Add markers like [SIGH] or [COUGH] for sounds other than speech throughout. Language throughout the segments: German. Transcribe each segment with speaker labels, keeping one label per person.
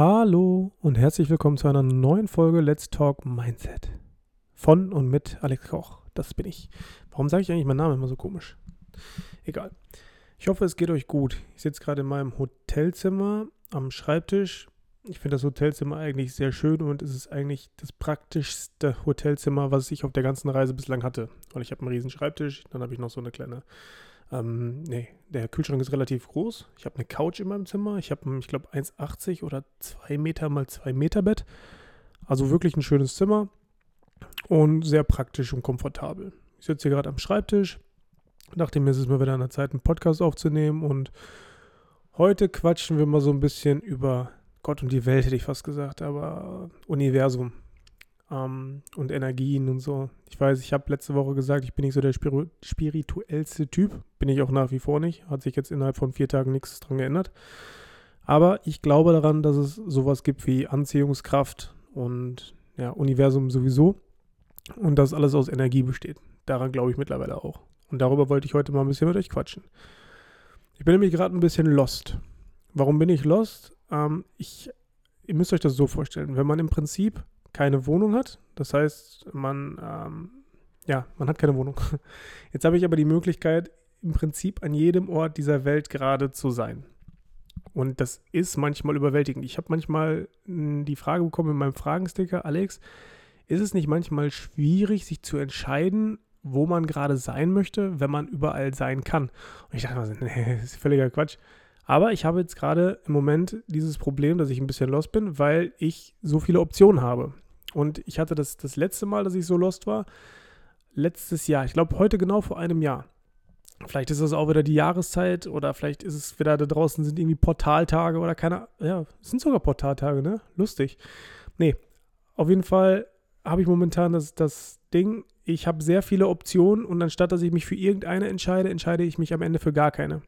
Speaker 1: Hallo und herzlich willkommen zu einer neuen Folge Let's Talk Mindset. Von und mit Alex Koch. Das bin ich. Warum sage ich eigentlich meinen Namen immer so komisch? Egal. Ich hoffe, es geht euch gut. Ich sitze gerade in meinem Hotelzimmer am Schreibtisch. Ich finde das Hotelzimmer eigentlich sehr schön und es ist eigentlich das praktischste Hotelzimmer, was ich auf der ganzen Reise bislang hatte. Weil ich habe einen riesen Schreibtisch, dann habe ich noch so eine kleine ähm, nee, der Kühlschrank ist relativ groß. Ich habe eine Couch in meinem Zimmer. Ich habe, ich glaube, 1,80 oder 2 Meter mal 2 Meter Bett. Also wirklich ein schönes Zimmer und sehr praktisch und komfortabel. Ich sitze hier gerade am Schreibtisch. Dachte mir, es ist mal wieder an der Zeit, einen Podcast aufzunehmen. Und heute quatschen wir mal so ein bisschen über Gott und die Welt, hätte ich fast gesagt, aber Universum ähm, und Energien und so. Ich weiß, ich habe letzte Woche gesagt, ich bin nicht so der spirituellste Typ. Bin ich auch nach wie vor nicht. Hat sich jetzt innerhalb von vier Tagen nichts dran geändert. Aber ich glaube daran, dass es sowas gibt wie Anziehungskraft und ja, Universum sowieso. Und dass alles aus Energie besteht. Daran glaube ich mittlerweile auch. Und darüber wollte ich heute mal ein bisschen mit euch quatschen. Ich bin nämlich gerade ein bisschen lost. Warum bin ich lost? Ähm, ich, ihr müsst euch das so vorstellen. Wenn man im Prinzip keine Wohnung hat. Das heißt, man, ähm, ja, man hat keine Wohnung. [LAUGHS] Jetzt habe ich aber die Möglichkeit, im Prinzip an jedem Ort dieser Welt gerade zu sein. Und das ist manchmal überwältigend. Ich habe manchmal hm, die Frage bekommen in meinem Fragensticker, Alex, ist es nicht manchmal schwierig, sich zu entscheiden, wo man gerade sein möchte, wenn man überall sein kann? Und ich dachte, [LAUGHS] nee, das ist völliger Quatsch. Aber ich habe jetzt gerade im Moment dieses Problem, dass ich ein bisschen lost bin, weil ich so viele Optionen habe. Und ich hatte das das letzte Mal, dass ich so lost war, letztes Jahr. Ich glaube, heute genau vor einem Jahr. Vielleicht ist es auch wieder die Jahreszeit oder vielleicht ist es wieder da draußen sind irgendwie Portaltage oder keine, ja, es sind sogar Portaltage, ne? Lustig. Nee, auf jeden Fall habe ich momentan das, das Ding, ich habe sehr viele Optionen und anstatt dass ich mich für irgendeine entscheide, entscheide ich mich am Ende für gar keine.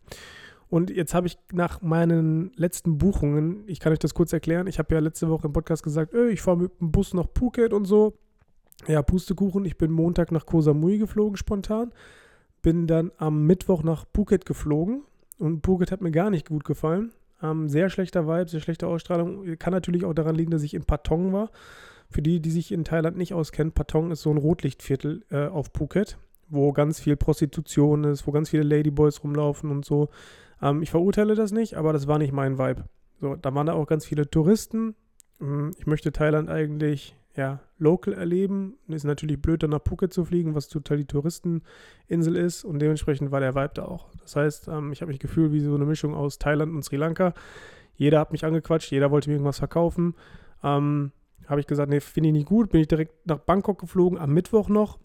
Speaker 1: Und jetzt habe ich nach meinen letzten Buchungen, ich kann euch das kurz erklären, ich habe ja letzte Woche im Podcast gesagt, öh, ich fahre mit dem Bus nach Phuket und so. Ja, Pustekuchen, ich bin Montag nach Koh Samui geflogen spontan, bin dann am Mittwoch nach Phuket geflogen und Phuket hat mir gar nicht gut gefallen. Ähm, sehr schlechter Vibe, sehr schlechte Ausstrahlung. Kann natürlich auch daran liegen, dass ich in Patong war. Für die, die sich in Thailand nicht auskennen, Patong ist so ein Rotlichtviertel äh, auf Phuket, wo ganz viel Prostitution ist, wo ganz viele Ladyboys rumlaufen und so. Ähm, ich verurteile das nicht, aber das war nicht mein Vibe. So, da waren da auch ganz viele Touristen. Hm, ich möchte Thailand eigentlich ja, local erleben. Ist natürlich blöd, dann nach Phuket zu fliegen, was total die Touristeninsel ist. Und dementsprechend war der Vibe da auch. Das heißt, ähm, ich habe mich gefühlt wie so eine Mischung aus Thailand und Sri Lanka. Jeder hat mich angequatscht, jeder wollte mir irgendwas verkaufen. Ähm, habe ich gesagt, nee, finde ich nicht gut. Bin ich direkt nach Bangkok geflogen, am Mittwoch noch.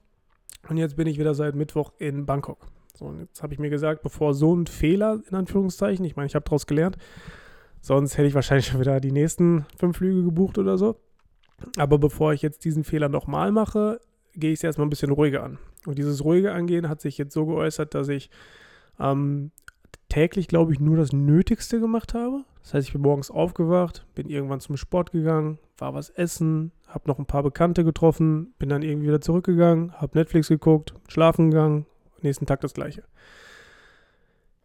Speaker 1: Und jetzt bin ich wieder seit Mittwoch in Bangkok. So, und jetzt habe ich mir gesagt, bevor so ein Fehler, in Anführungszeichen, ich meine, ich habe daraus gelernt, sonst hätte ich wahrscheinlich schon wieder die nächsten fünf Flüge gebucht oder so. Aber bevor ich jetzt diesen Fehler nochmal mache, gehe ich es erstmal ein bisschen ruhiger an. Und dieses ruhige Angehen hat sich jetzt so geäußert, dass ich ähm, täglich, glaube ich, nur das Nötigste gemacht habe. Das heißt, ich bin morgens aufgewacht, bin irgendwann zum Sport gegangen, war was essen, habe noch ein paar Bekannte getroffen, bin dann irgendwie wieder zurückgegangen, habe Netflix geguckt, schlafen gegangen, nächsten Tag das gleiche.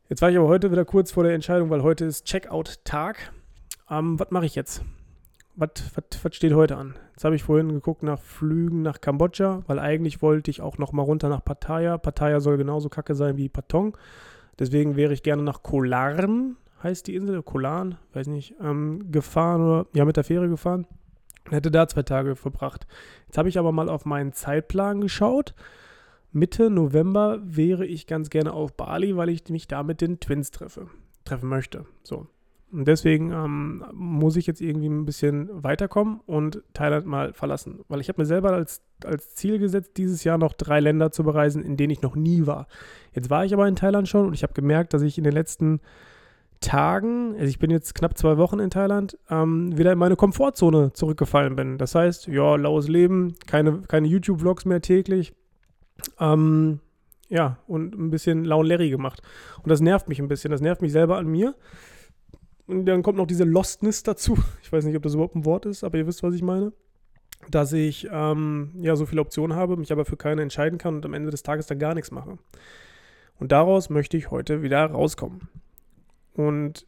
Speaker 1: Jetzt war ich aber heute wieder kurz vor der Entscheidung, weil heute ist Checkout-Tag. Ähm, was mache ich jetzt? Was, steht heute an? Jetzt habe ich vorhin geguckt nach Flügen nach Kambodscha, weil eigentlich wollte ich auch noch mal runter nach Pattaya. Pattaya soll genauso kacke sein wie Patong. Deswegen wäre ich gerne nach Kolarn, heißt die Insel, Kolan, weiß nicht, ähm, gefahren oder ja mit der Fähre gefahren. Hätte da zwei Tage verbracht. Jetzt habe ich aber mal auf meinen Zeitplan geschaut. Mitte November wäre ich ganz gerne auf Bali, weil ich mich da mit den Twins treffe, treffen möchte. So. Und deswegen ähm, muss ich jetzt irgendwie ein bisschen weiterkommen und Thailand mal verlassen. Weil ich habe mir selber als, als Ziel gesetzt, dieses Jahr noch drei Länder zu bereisen, in denen ich noch nie war. Jetzt war ich aber in Thailand schon und ich habe gemerkt, dass ich in den letzten Tagen, also ich bin jetzt knapp zwei Wochen in Thailand, ähm, wieder in meine Komfortzone zurückgefallen bin. Das heißt, ja, laues Leben, keine, keine YouTube-Vlogs mehr täglich, ähm, ja, und ein bisschen Laun Larry gemacht. Und das nervt mich ein bisschen. Das nervt mich selber an mir. Und dann kommt noch diese Lostness dazu. [LAUGHS] Ich weiß nicht, ob das überhaupt ein Wort ist, aber ihr wisst, was ich meine. Dass ich ähm, ja so viele Optionen habe, mich aber für keine entscheiden kann und am Ende des Tages dann gar nichts mache. Und daraus möchte ich heute wieder rauskommen. Und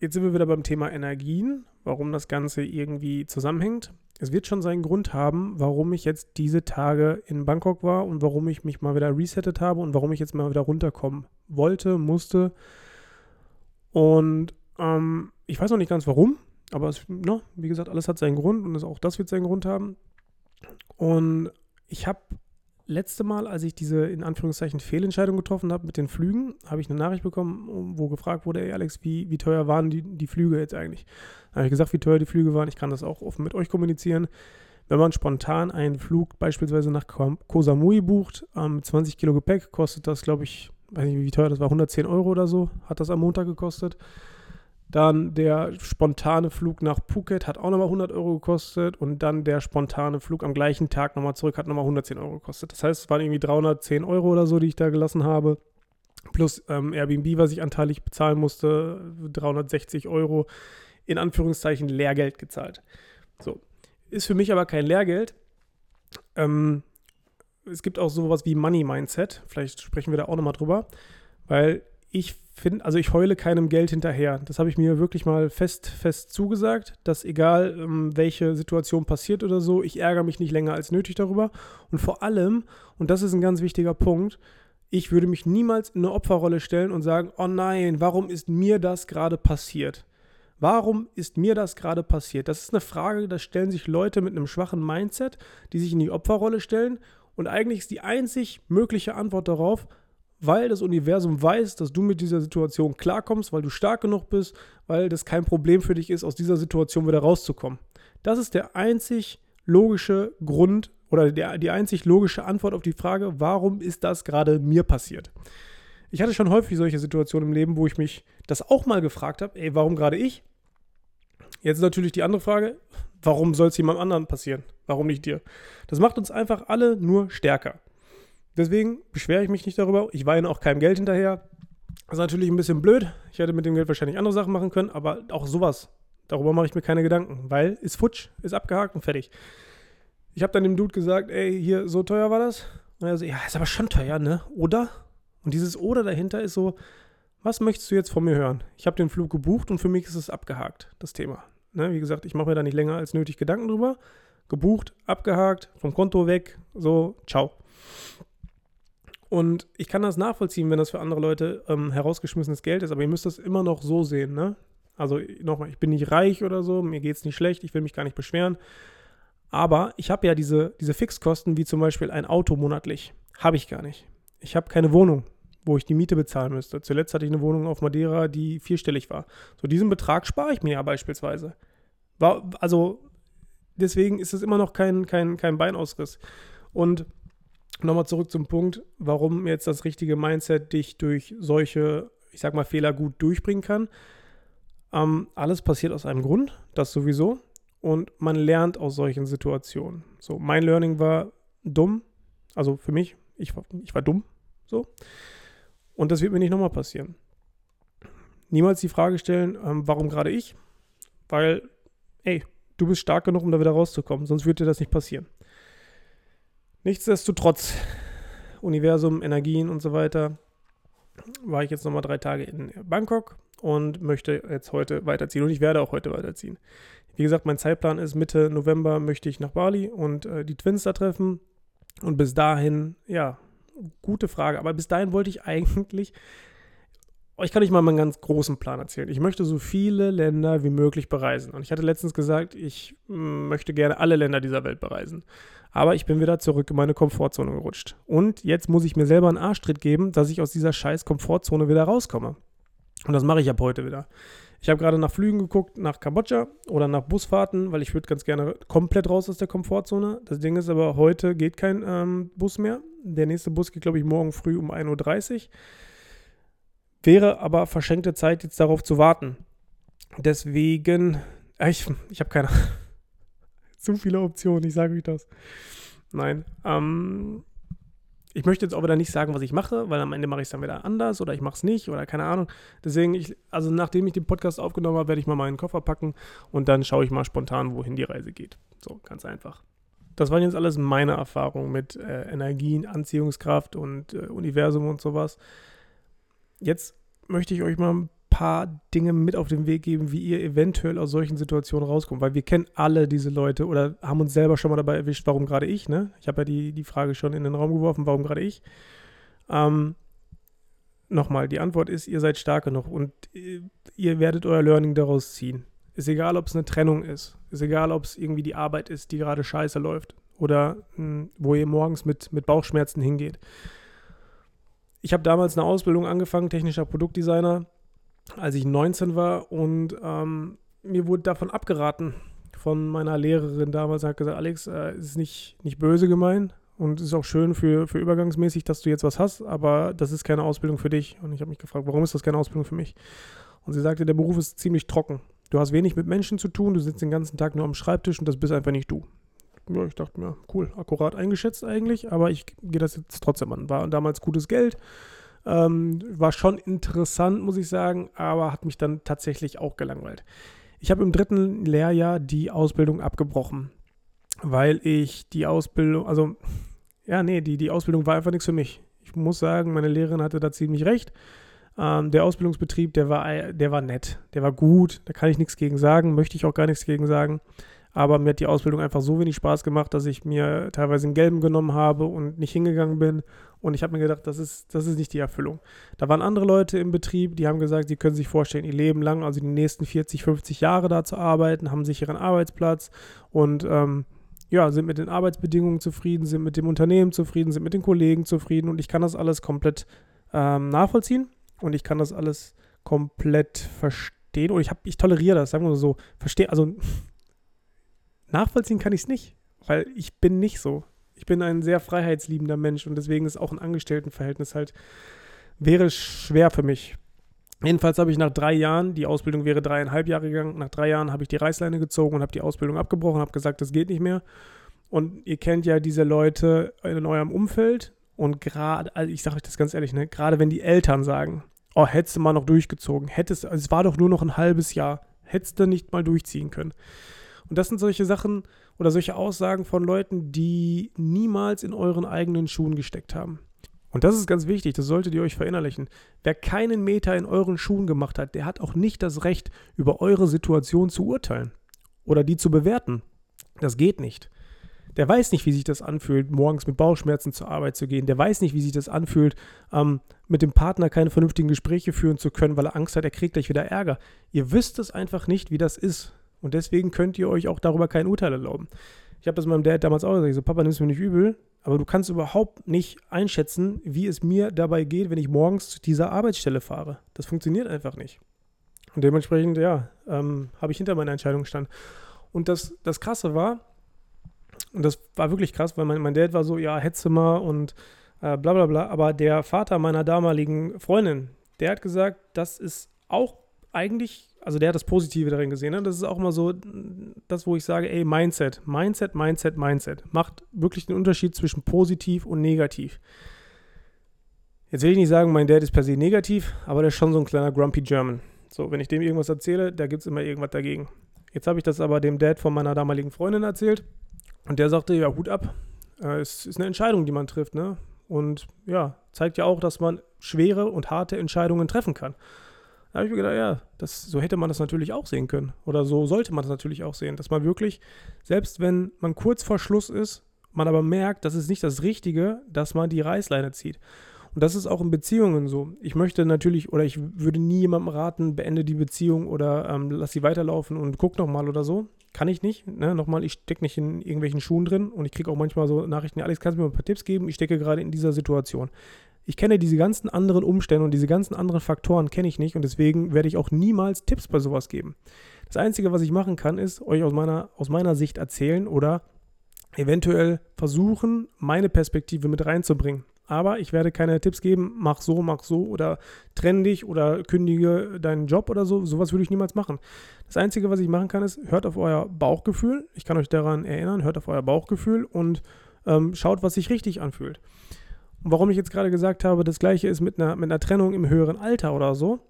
Speaker 1: jetzt sind wir wieder beim Thema Energien, warum das Ganze irgendwie zusammenhängt. Es wird schon seinen Grund haben, warum ich jetzt diese Tage in Bangkok war und warum ich mich mal wieder resettet habe und warum ich jetzt mal wieder runterkommen wollte, musste. Und ähm, ich weiß noch nicht ganz warum, aber es, no, ne, wie gesagt, alles hat seinen Grund und auch das wird seinen Grund haben. Und ich habe letzte Mal, als ich diese in Anführungszeichen Fehlentscheidung getroffen habe mit den Flügen, habe ich eine Nachricht bekommen, wo gefragt wurde, ey Alex, wie, wie teuer waren die, die Flüge jetzt eigentlich? Da habe ich gesagt, wie teuer die Flüge waren. Ich kann das auch offen mit euch kommunizieren. Wenn man spontan einen Flug beispielsweise nach Koh Samui bucht, ähm, mit 20 Kilo Gepäck, kostet das, glaube ich, weiß nicht, wie teuer das war, 110 Euro oder so, hat das am Montag gekostet. Dann der spontane Flug nach Phuket hat auch nochmal 100 Euro gekostet und dann der spontane Flug am gleichen Tag nochmal zurück hat nochmal 110 Euro gekostet. Das heißt, es waren irgendwie 310 Euro oder so, die ich da gelassen habe. Plus ähm, Airbnb, was ich anteilig bezahlen musste, 360 Euro, in Anführungszeichen Lehrgeld gezahlt. So. Ist für mich aber kein Lehrgeld. Ähm, es gibt auch sowas wie Money Mindset. Vielleicht sprechen wir da auch nochmal drüber. Weil ich finde, also ich heule keinem Geld hinterher. Das habe ich mir wirklich mal fest, fest zugesagt, dass egal ähm, welche Situation passiert oder so, ich ärgere mich nicht länger als nötig darüber. Und vor allem, und das ist ein ganz wichtiger Punkt, ich würde mich niemals in eine Opferrolle stellen und sagen, oh nein, warum ist mir das gerade passiert? Warum ist mir das gerade passiert? Das ist eine Frage, da stellen sich Leute mit einem schwachen Mindset, die sich in die Opferrolle stellen. Und eigentlich ist die einzig mögliche Antwort darauf, weil das Universum weiß, dass du mit dieser Situation klarkommst, weil du stark genug bist, weil das kein Problem für dich ist, aus dieser Situation wieder rauszukommen. Das ist der einzig logische Grund oder der, die einzig logische Antwort auf die Frage, warum ist das gerade mir passiert? Ich hatte schon häufig solche Situationen im Leben, wo ich mich das auch mal gefragt habe, ey, warum gerade ich? Jetzt ist natürlich die andere Frage, warum soll es jemand anderen passieren? Warum nicht dir? Das macht uns einfach alle nur stärker. Deswegen beschwere ich mich nicht darüber. Ich weine auch keinem Geld hinterher. Das ist natürlich ein bisschen blöd. Ich hätte mit dem Geld wahrscheinlich andere Sachen machen können, aber auch sowas. Darüber mache ich mir keine Gedanken, weil ist futsch, ist abgehakt und fertig. Ich habe dann dem Dude gesagt, ey, hier, so teuer war das? Und er so, ja, ist aber schon teuer, ne? Oder? Und dieses Oder dahinter ist so, was möchtest du jetzt von mir hören? Ich habe den Flug gebucht und für mich ist es abgehakt, das Thema. Ne? Wie gesagt, ich mache mir da nicht länger als nötig Gedanken drüber. Gebucht, abgehakt, vom Konto weg, so, ciao. Und ich kann das nachvollziehen, wenn das für andere Leute ähm, herausgeschmissenes Geld ist, aber ihr müsst das immer noch so sehen, ne? Also nochmal, ich bin nicht reich oder so, mir geht es nicht schlecht, ich will mich gar nicht beschweren. Aber ich habe ja diese, diese Fixkosten, wie zum Beispiel ein Auto monatlich. Habe ich gar nicht. Ich habe keine Wohnung, wo ich die Miete bezahlen müsste. Zuletzt hatte ich eine Wohnung auf Madeira, die vierstellig war. So diesen Betrag spare ich mir ja beispielsweise. War, also deswegen ist es immer noch kein, kein, kein Beinausriss. Und nochmal zurück zum Punkt, warum jetzt das richtige Mindset dich durch solche, ich sag mal, Fehler gut durchbringen kann. Ähm, alles passiert aus einem Grund, das sowieso. Und man lernt aus solchen Situationen. So, mein Learning war dumm. Also für mich, ich war, ich war dumm. So. Und das wird mir nicht nochmal passieren. Niemals die Frage stellen, ähm, warum gerade ich? Weil, ey, du bist stark genug, um da wieder rauszukommen, sonst würde dir das nicht passieren. Nichtsdestotrotz, Universum, Energien und so weiter, war ich jetzt nochmal drei Tage in Bangkok und möchte jetzt heute weiterziehen. Und ich werde auch heute weiterziehen. Wie gesagt, mein Zeitplan ist Mitte November möchte ich nach Bali und äh, die Twins da treffen. Und bis dahin, ja, gute Frage. Aber bis dahin wollte ich [LAUGHS] eigentlich ich kann euch mal meinen ganz großen Plan erzählen. Ich möchte so viele Länder wie möglich bereisen. Und ich hatte letztens gesagt, ich mm, möchte gerne alle Länder dieser Welt bereisen. Aber ich bin wieder zurück in meine Komfortzone gerutscht. Und jetzt muss ich mir selber einen Arschtritt geben, dass ich aus dieser scheiß Komfortzone wieder rauskomme. Und das mache ich ab heute wieder. Ich habe gerade nach Flügen geguckt, nach Kambodscha oder nach Busfahrten, weil ich würde ganz gerne komplett raus aus der Komfortzone. Das Ding ist aber, heute geht kein ähm, Bus mehr. Der nächste Bus geht, glaube ich, morgen früh um 1.30 Uhr. Wäre aber verschenkte Zeit, jetzt darauf zu warten. Deswegen, äh, ich, ich habe keine zu viele Optionen, ich sage euch das. Nein, ähm, ich möchte jetzt auch wieder nicht sagen, was ich mache, weil am Ende mache ich es dann wieder anders oder ich mache es nicht oder keine Ahnung. Deswegen, ich, also nachdem ich den Podcast aufgenommen habe, werde ich mal meinen Koffer packen und dann schaue ich mal spontan, wohin die Reise geht. So, ganz einfach. Das waren jetzt alles meine Erfahrungen mit äh, Energien, Anziehungskraft und äh, Universum und sowas. Jetzt möchte ich euch mal ein paar Dinge mit auf den Weg geben, wie ihr eventuell aus solchen Situationen rauskommt. Weil wir kennen alle diese Leute oder haben uns selber schon mal dabei erwischt, warum gerade ich, ne? Ich habe ja die, die Frage schon in den Raum geworfen, warum gerade ich. Ähm, nochmal, die Antwort ist, ihr seid stark genug und ihr werdet euer Learning daraus ziehen. Ist egal, ob es eine Trennung ist. Ist egal, ob es irgendwie die Arbeit ist, die gerade scheiße läuft. Oder mh, hm, wo ihr morgens mit, mit Bauchschmerzen hingeht. Ich habe damals eine Ausbildung angefangen, technischer Produktdesigner, als ich 19 war und ähm, mir wurde davon abgeraten von meiner Lehrerin damals. Hat gesagt, Alex, äh, ist nicht, nicht böse gemeint und es ist auch schön für, für übergangsmäßig, dass du jetzt was hast, aber das ist keine Ausbildung für dich. Und ich habe mich gefragt, warum ist das keine Ausbildung für mich? Und sie sagte, der Beruf ist ziemlich trocken. Du hast wenig mit Menschen zu tun, du sitzt den ganzen Tag nur am Schreibtisch und das bist einfach nicht du ja, ich dachte mir, cool, akkurat eingeschätzt eigentlich, aber ich gehe das jetzt trotzdem an. War damals gutes Geld, ähm, war schon interessant, muss ich sagen, aber hat mich dann tatsächlich auch gelangweilt. Ich habe im dritten Lehrjahr die Ausbildung abgebrochen, weil ich die Ausbildung, also ja, nee, die, die Ausbildung war einfach nichts für mich. Ich muss sagen, meine Lehrerin hatte da ziemlich recht. Ähm, der Ausbildungsbetrieb, der war, der war nett, der war gut, da kann ich nichts gegen sagen, möchte ich auch gar nichts gegen sagen. Aber mir hat die Ausbildung einfach so wenig Spaß gemacht, dass ich mir teilweise einen gelben genommen habe und nicht hingegangen bin. Und ich habe mir gedacht, das ist, das ist nicht die Erfüllung. Da waren andere Leute im Betrieb, die haben gesagt, sie können sich vorstellen, ihr Leben lang, also die nächsten 40, 50 Jahre da zu arbeiten, haben sich ihren Arbeitsplatz und ähm, ja, sind mit den Arbeitsbedingungen zufrieden, sind mit dem Unternehmen zufrieden, sind mit den Kollegen zufrieden und ich kann das alles komplett ähm, nachvollziehen und ich kann das alles komplett verstehen und ich, hab, ich toleriere das, sagen wir so, verstehe, also Nachvollziehen kann ich es nicht, weil ich bin nicht so. Ich bin ein sehr freiheitsliebender Mensch und deswegen ist auch ein Angestelltenverhältnis halt, wäre schwer für mich. Jedenfalls habe ich nach drei Jahren, die Ausbildung wäre dreieinhalb Jahre gegangen, nach drei Jahren habe ich die Reißleine gezogen und habe die Ausbildung abgebrochen, habe gesagt, das geht nicht mehr. Und ihr kennt ja diese Leute in eurem Umfeld und gerade, also ich sage euch das ganz ehrlich, ne, gerade wenn die Eltern sagen, oh, hättest du mal noch durchgezogen, hättest, also es war doch nur noch ein halbes Jahr, hättest du nicht mal durchziehen können. Und das sind solche Sachen oder solche Aussagen von Leuten, die niemals in euren eigenen Schuhen gesteckt haben. Und das ist ganz wichtig, das solltet ihr euch verinnerlichen. Wer keinen Meter in euren Schuhen gemacht hat, der hat auch nicht das Recht, über eure Situation zu urteilen oder die zu bewerten. Das geht nicht. Der weiß nicht, wie sich das anfühlt, morgens mit Bauchschmerzen zur Arbeit zu gehen. Der weiß nicht, wie sich das anfühlt, ähm, mit dem Partner keine vernünftigen Gespräche führen zu können, weil er Angst hat, er kriegt gleich wieder Ärger. Ihr wisst es einfach nicht, wie das ist. Und deswegen könnt ihr euch auch darüber kein Urteil erlauben. Ich habe das meinem Dad damals auch gesagt. Ich so, Papa, nimmst du mir nicht übel, aber du kannst überhaupt nicht einschätzen, wie es mir dabei geht, wenn ich morgens zu dieser Arbeitsstelle fahre. Das funktioniert einfach nicht. Und dementsprechend, ja, ähm, habe ich hinter meiner Entscheidung gestanden. Und das, das Krasse war, und das war wirklich krass, weil mein, mein Dad war so, ja, hetze mal und äh, bla bla bla. Aber der Vater meiner damaligen Freundin, der hat gesagt, das ist auch eigentlich also der hat das Positive darin gesehen. Ne? Das ist auch mal so das, wo ich sage, ey, Mindset, Mindset, Mindset, Mindset. Macht wirklich den Unterschied zwischen positiv und negativ. Jetzt will ich nicht sagen, mein Dad ist per se negativ, aber der ist schon so ein kleiner Grumpy German. So, wenn ich dem irgendwas erzähle, da gibt es immer irgendwas dagegen. Jetzt habe ich das aber dem Dad von meiner damaligen Freundin erzählt und der sagte, ja, Hut ab. Äh, es ist eine Entscheidung, die man trifft, ne? Und ja, zeigt ja auch, dass man schwere und harte Entscheidungen treffen kann. Da habe ich mir gedacht, ja, das, so hätte man das natürlich auch sehen können. Oder so sollte man das natürlich auch sehen. Dass man wirklich, selbst wenn man kurz vor Schluss ist, man aber merkt, das ist nicht das Richtige, dass man die Reißleine zieht. Und das ist auch in Beziehungen so. Ich möchte natürlich, oder ich würde nie jemandem raten, beende die Beziehung oder ähm, lass sie weiterlaufen und guck nochmal oder so. Kann ich nicht. Ne? Nochmal, ich stecke nicht in irgendwelchen Schuhen drin und ich kriege auch manchmal so Nachrichten, Alex, kannst du mir ein paar Tipps geben? Ich stecke gerade in dieser Situation. Ich kenne diese ganzen anderen Umstände und diese ganzen anderen Faktoren kenne ich nicht und deswegen werde ich auch niemals Tipps bei sowas geben. Das Einzige, was ich machen kann, ist euch aus meiner, aus meiner Sicht erzählen oder eventuell versuchen, meine Perspektive mit reinzubringen. Aber ich werde keine Tipps geben, mach so, mach so oder trenn dich oder kündige deinen Job oder so. Sowas würde ich niemals machen. Das Einzige, was ich machen kann, ist, hört auf euer Bauchgefühl. Ich kann euch daran erinnern, hört auf euer Bauchgefühl und ähm, schaut, was sich richtig anfühlt. Und warum ich jetzt gerade gesagt habe, das gleiche ist mit einer, mit einer Trennung im höheren Alter oder so.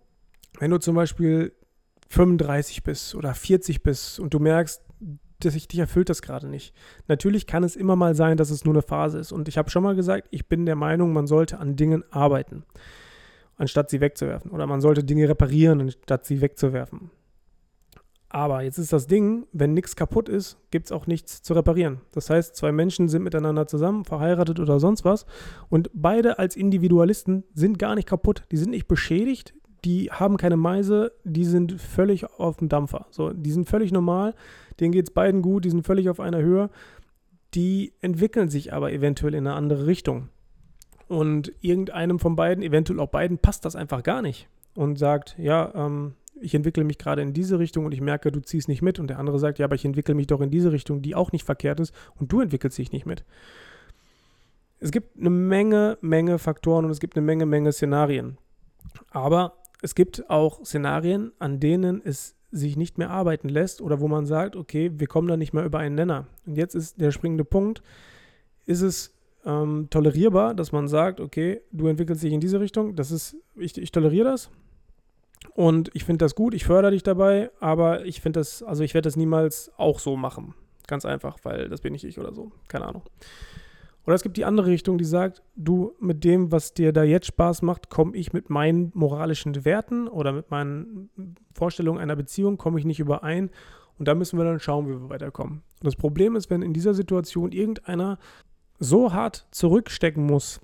Speaker 1: Wenn du zum Beispiel 35 bist oder 40 bist und du merkst, dass ich dich erfüllt das gerade nicht. Natürlich kann es immer mal sein, dass es nur eine Phase ist. Und ich habe schon mal gesagt, ich bin der Meinung, man sollte an Dingen arbeiten. anstatt sie wegzuwerfen. Oder man sollte Dinge reparieren, anstatt sie wegzuwerfen. Aber jetzt ist das Ding, wenn nichts kaputt ist, gibt es auch nichts zu reparieren. Das heißt, zwei Menschen sind miteinander zusammen, verheiratet oder sonst was. Und beide als Individualisten sind gar nicht kaputt. Die sind nicht beschädigt, die haben keine Meise, die sind völlig auf dem Dampfer. So, die sind völlig normal, denen geht es beiden gut, die sind völlig auf einer Höhe. Die entwickeln sich aber eventuell in eine andere Richtung. Und irgendeinem von beiden, eventuell auch beiden, passt das einfach gar nicht. Und sagt, ja, ähm, ich entwickle mich gerade in diese Richtung und ich merke, du ziehst nicht mit. Und der andere sagt, ja, aber ich entwickle mich doch in diese Richtung, die auch nicht verkehrt ist und du entwickelst dich nicht mit. Es gibt eine Menge, Menge Faktoren und es gibt eine Menge, Menge Szenarien. Aber es gibt auch Szenarien, an denen es sich nicht mehr arbeiten lässt oder wo man sagt, okay, wir kommen da nicht mehr über einen Nenner. Und jetzt ist der springende Punkt, ist es ähm, tolerierbar, dass man sagt, okay, du entwickelst dich in diese Richtung, das ist, ich, ich toleriere das, und ich finde das gut, ich fördere dich dabei, aber ich finde das, also ich werde das niemals auch so machen. Ganz einfach, weil das bin nicht ich oder so. Keine Ahnung. Oder es gibt die andere Richtung, die sagt, du mit dem, was dir da jetzt Spaß macht, komme ich mit meinen moralischen Werten oder mit meinen Vorstellungen einer Beziehung, komme ich nicht überein. Und da müssen wir dann schauen, wie wir weiterkommen. Und das Problem ist, wenn in dieser Situation irgendeiner so hart zurückstecken muss,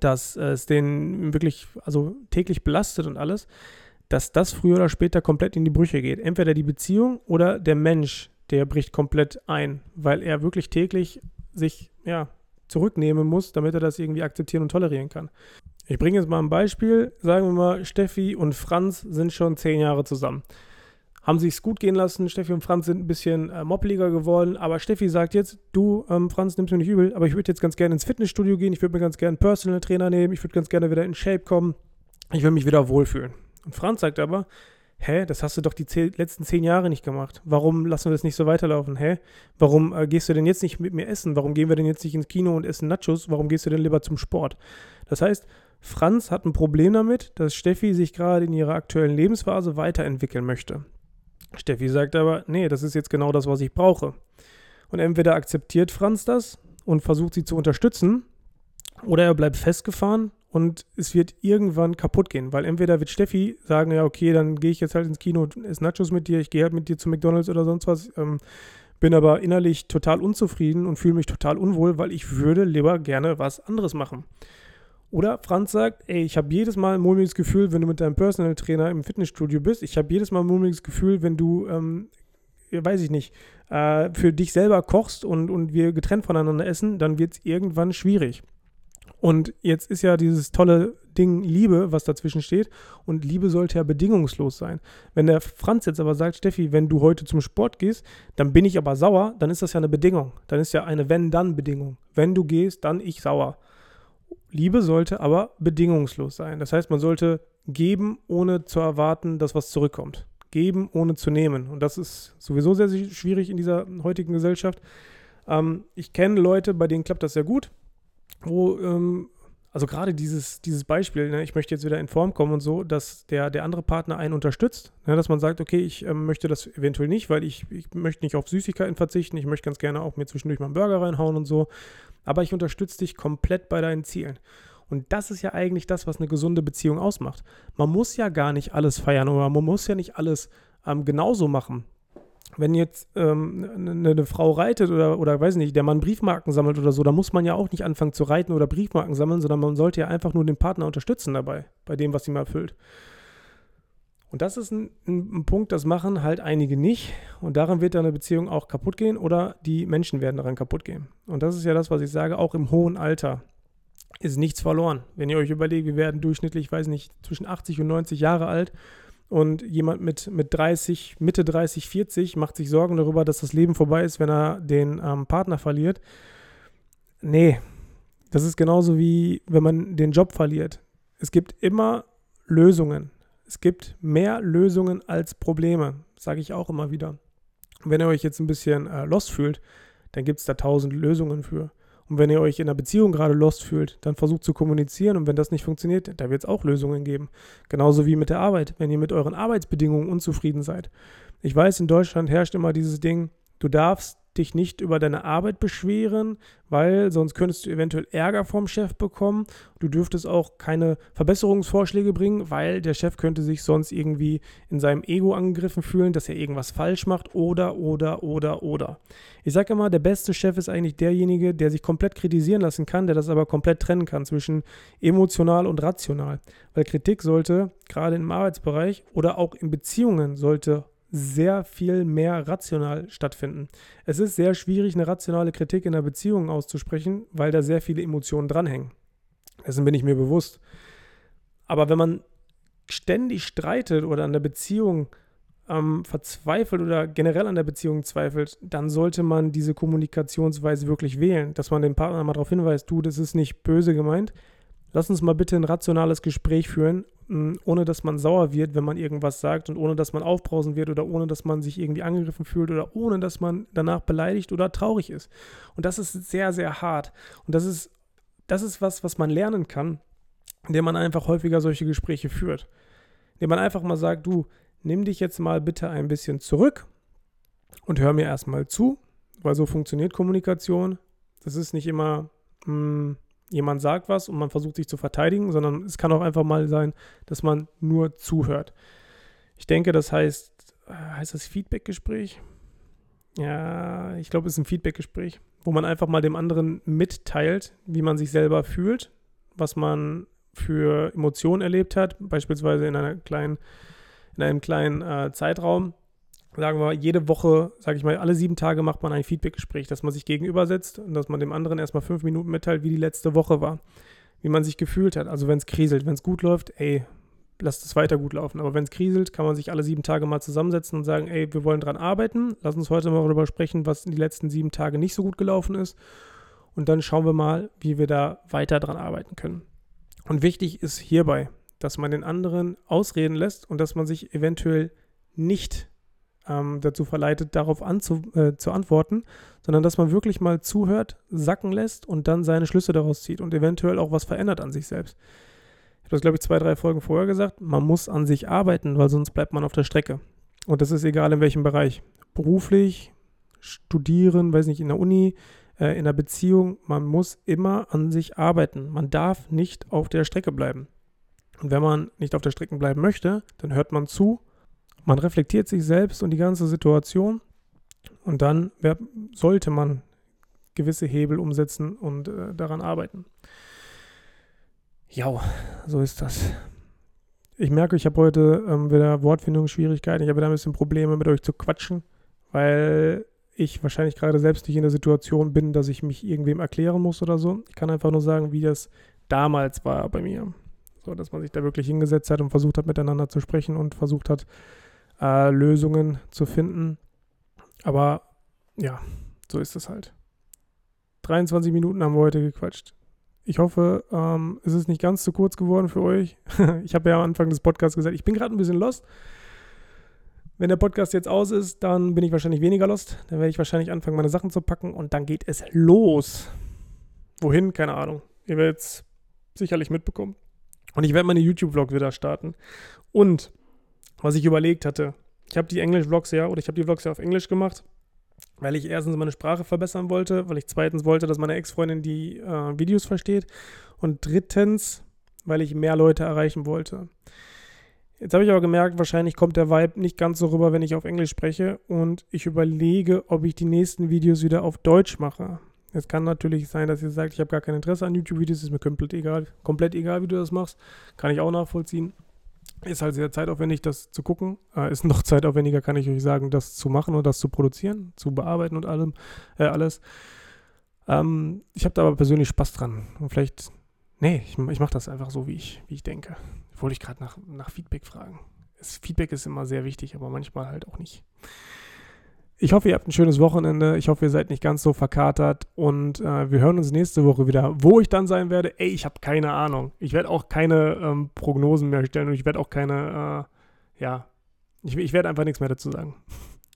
Speaker 1: dass es den wirklich also täglich belastet und alles, dass das früher oder später komplett in die Brüche geht. Entweder die Beziehung oder der Mensch, der bricht komplett ein, weil er wirklich täglich sich ja, zurücknehmen muss, damit er das irgendwie akzeptieren und tolerieren kann. Ich bringe jetzt mal ein Beispiel. Sagen wir mal, Steffi und Franz sind schon zehn Jahre zusammen. Haben sich es gut gehen lassen. Steffi und Franz sind ein bisschen äh, moppeliger geworden. Aber Steffi sagt jetzt, du, ähm, Franz, nimmst mir nicht übel, aber ich würde jetzt ganz gerne ins Fitnessstudio gehen. Ich würde mir ganz gerne einen Personal Trainer nehmen. Ich würde ganz gerne wieder in Shape kommen. Ich will mich wieder wohlfühlen. Und Franz sagt aber, hä, das hast du doch die zehn, letzten zehn Jahre nicht gemacht. Warum lassen wir das nicht so weiterlaufen? Hä? Warum äh, gehst du denn jetzt nicht mit mir essen? Warum gehen wir denn jetzt nicht ins Kino und essen Nachos? Warum gehst du denn lieber zum Sport? Das heißt, Franz hat ein Problem damit, dass Steffi sich gerade in ihrer aktuellen Lebensphase weiterentwickeln möchte. Steffi sagt aber, nee, das ist jetzt genau das, was ich brauche. Und entweder akzeptiert Franz das und versucht sie zu unterstützen, oder er bleibt festgefahren und es wird irgendwann kaputt gehen, weil entweder wird Steffi sagen, ja, okay, dann gehe ich jetzt halt ins Kino und esse Nachos mit dir, ich gehe halt mit dir zu McDonalds oder sonst was, ähm, bin aber innerlich total unzufrieden und fühle mich total unwohl, weil ich würde lieber gerne was anderes machen. Oder Franz sagt, ey, ich habe jedes Mal ein mulmiges Gefühl, wenn du mit deinem Personal Trainer im Fitnessstudio bist. Ich habe jedes Mal ein mulmiges Gefühl, wenn du, ähm, weiß ich nicht, äh, für dich selber kochst und, und wir getrennt voneinander essen, dann wird es irgendwann schwierig. Und jetzt ist ja dieses tolle Ding Liebe, was dazwischen steht. Und Liebe sollte ja bedingungslos sein. Wenn der Franz jetzt aber sagt, Steffi, wenn du heute zum Sport gehst, dann bin ich aber sauer, dann ist das ja eine Bedingung. Dann ist ja eine Wenn-Dann-Bedingung. Wenn du gehst, dann ich sauer. Liebe sollte aber bedingungslos sein. Das heißt, man sollte geben, ohne zu erwarten, dass was zurückkommt. Geben, ohne zu nehmen. Und das ist sowieso sehr schwierig in dieser heutigen Gesellschaft. Ähm, ich kenne Leute, bei denen klappt das sehr gut wo, ähm, also gerade dieses, dieses Beispiel, ne, ich möchte jetzt wieder in Form kommen und so, dass der, der andere Partner einen unterstützt, ne, dass man sagt, okay, ich ähm, möchte das eventuell nicht, weil ich, ich möchte nicht auf Süßigkeiten verzichten, ich möchte ganz gerne auch mir zwischendurch mal einen Burger reinhauen und so, aber ich unterstütze dich komplett bei deinen Zielen. Und das ist ja eigentlich das, was eine gesunde Beziehung ausmacht. Man muss ja gar nicht alles feiern oder man muss ja nicht alles ähm, genauso machen wenn jetzt ähm, eine, eine, Frau reitet oder, oder weiß nicht, der Mann Briefmarken sammelt oder so, da muss man ja auch nicht anfangen zu reiten oder Briefmarken sammeln, sondern man sollte ja einfach nur den Partner unterstützen dabei, bei dem, was ihm erfüllt. Und das ist ein, ein, Punkt, das machen halt einige nicht. Und daran wird dann eine Beziehung auch kaputt gehen oder die Menschen werden daran kaputt gehen. Und das ist ja das, was ich sage, auch im hohen Alter ist nichts verloren. Wenn ihr euch überlegt, wir werden durchschnittlich, weiß nicht, zwischen 80 und 90 Jahre alt und jemand mit, mit 30, Mitte 30, 40 macht sich Sorgen darüber, dass das Leben vorbei ist, wenn er den ähm, Partner verliert. Nee, das ist genauso wie wenn man den Job verliert. Es gibt immer Lösungen. Es gibt mehr Lösungen als Probleme, sage ich auch immer wieder. Wenn ihr euch jetzt ein bisschen äh, lost fühlt, dann gibt es da tausend Lösungen für. Und wenn ihr euch in einer Beziehung gerade lost fühlt, dann versucht zu kommunizieren und wenn das nicht funktioniert, da wird es auch Lösungen geben. Genauso wie mit der Arbeit, wenn ihr mit euren Arbeitsbedingungen unzufrieden seid. Ich weiß, in Deutschland herrscht immer dieses Ding, du darfst dich nicht über deine Arbeit beschweren, weil sonst könntest du eventuell Ärger vom Chef bekommen. Du dürftest auch keine Verbesserungsvorschläge bringen, weil der Chef könnte sich sonst irgendwie in seinem Ego angegriffen fühlen, dass er irgendwas falsch macht oder, oder, oder, oder. Ich sage immer, der beste Chef ist eigentlich derjenige, der sich komplett kritisieren lassen kann, der das aber komplett trennen kann zwischen emotional und rational. Weil Kritik sollte, gerade im Arbeitsbereich oder auch in Beziehungen, sollte sehr viel mehr rational stattfinden. Es ist sehr schwierig, eine rationale Kritik in einer Beziehung auszusprechen, weil da sehr viele Emotionen dranhängen. Dessen bin ich mir bewusst. Aber wenn man ständig streitet oder an der Beziehung ähm, verzweifelt oder generell an der Beziehung zweifelt, dann sollte man diese Kommunikationsweise wirklich wählen, dass man den Partner mal darauf hinweist, du, das ist nicht böse gemeint. Lass uns mal bitte ein rationales Gespräch führen ohne dass man sauer wird, wenn man irgendwas sagt und ohne dass man aufbrausen wird oder ohne dass man sich irgendwie angegriffen fühlt oder ohne dass man danach beleidigt oder traurig ist. Und das ist sehr, sehr hart. Und das ist, das ist was, was man lernen kann, indem man einfach häufiger solche Gespräche führt. Indem man einfach mal sagt, du, nimm dich jetzt mal bitte ein bisschen zurück und hör mir erstmal zu, weil so funktioniert Kommunikation. Das ist nicht immer, mh, hm, jemand sagt was und man versucht sich zu verteidigen, sondern es kann auch einfach mal sein, dass man nur zuhört. Ich denke, das heißt, äh, heißt das Feedbackgespräch? Ja, ich glaube, es ist ein Feedbackgespräch, wo man einfach mal dem anderen mitteilt, wie man sich selber fühlt, was man für Emotionen erlebt hat, beispielsweise in einer kleinen, in einem kleinen äh, Zeitraum sagen wir, jede Woche, sage ich mal, alle sieben Tage macht man ein Feedbackgespräch, dass man sich gegenübersetzt und dass man dem anderen erstmal fünf Minuten mitteilt, wie die letzte Woche war, wie man sich gefühlt hat. Also wenn es kriselt, wenn es gut läuft, ey, lasst es weiter gut laufen. Aber wenn es kriselt, kann man sich alle sieben Tage mal zusammensetzen und sagen, ey, wir wollen dran arbeiten, lass uns heute mal darüber sprechen, was in den letzten sieben Tagen nicht so gut gelaufen ist. Und dann schauen wir mal, wie wir da weiter dran arbeiten können. Und wichtig ist hierbei, dass man den anderen ausreden lässt und dass man sich eventuell nicht ähm, dazu verleitet, darauf anzu, äh, zu antworten, sondern dass man wirklich mal zuhört, sacken lässt und dann seine Schlüsse daraus zieht und eventuell auch was verändert an sich selbst. Ich habe das, glaube ich, zwei, drei Folgen vorher gesagt. Man muss an sich arbeiten, weil sonst bleibt man auf der Strecke. Und das ist egal in welchem Bereich. Beruflich, studieren, weiß nicht, in der Uni, äh, in der Beziehung. Man muss immer an sich arbeiten. Man darf nicht auf der Strecke bleiben. Und wenn man nicht auf der Strecke bleiben möchte, dann hört man zu man reflektiert sich selbst und die ganze Situation und dann sollte man gewisse Hebel umsetzen und äh, daran arbeiten. Ja, so ist das. Ich merke, ich habe heute ähm, wieder Wortfindungsschwierigkeiten. Ich habe da ein bisschen Probleme mit euch zu quatschen, weil ich wahrscheinlich gerade selbst nicht in der Situation bin, dass ich mich irgendwem erklären muss oder so. Ich kann einfach nur sagen, wie das damals war bei mir. So, dass man sich da wirklich hingesetzt hat und versucht hat, miteinander zu sprechen und versucht hat, äh, Lösungen zu finden. Aber ja, so ist es halt. 23 Minuten haben wir heute gequatscht. Ich hoffe, ähm, es ist nicht ganz zu kurz geworden für euch. [LAUGHS] ich habe ja am Anfang des Podcasts gesagt, ich bin gerade ein bisschen lost. Wenn der Podcast jetzt aus ist, dann bin ich wahrscheinlich weniger lost. Dann werde ich wahrscheinlich anfangen, meine Sachen zu packen und dann geht es los. Wohin? Keine Ahnung. Ihr werdet es sicherlich mitbekommen. Und ich werde meine YouTube-Vlog wieder starten. Und was ich überlegt hatte. Ich habe die Englisch-Vlogs ja, oder ich habe die Vlogs ja auf Englisch gemacht, weil ich erstens meine Sprache verbessern wollte, weil ich zweitens wollte, dass meine Ex-Freundin die äh, Videos versteht und drittens, weil ich mehr Leute erreichen wollte. Jetzt habe ich aber gemerkt, wahrscheinlich kommt der Vibe nicht ganz so rüber, wenn ich auf Englisch spreche und ich überlege, ob ich die nächsten Videos wieder auf Deutsch mache. Es kann natürlich sein, dass ihr sagt, ich habe gar kein Interesse an YouTube-Videos, ist mir komplett egal, komplett egal, wie du das machst. Kann ich auch nachvollziehen. Ist halt sehr zeitaufwendig, das zu gucken. Äh, ist [LAUGHS] noch zeitaufwendiger, kann ich euch sagen, das zu machen und das zu produzieren, zu bearbeiten und allem, äh, alles. Ähm, ich habe da aber persönlich Spaß dran. Und vielleicht, nee, ich, ich mache das einfach so, wie ich, wie ich denke. Wollte ich gerade nach, nach Feedback fragen. Das Feedback ist immer sehr wichtig, aber manchmal halt auch nicht. Ich hoffe, ihr habt ein schönes Wochenende. Ich hoffe, ihr seid nicht ganz so verkatert. Und äh, wir hören uns nächste Woche wieder. Wo ich dann sein werde, ey, ich habe keine Ahnung. Ich werde auch keine ähm, Prognosen mehr stellen und ich werde auch keine, äh, ja, ich, ich werde einfach nichts mehr dazu sagen.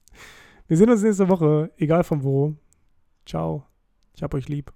Speaker 1: [LAUGHS] Wir sehen uns nächste Woche, egal von wo. Ciao. Ich hab euch lieb.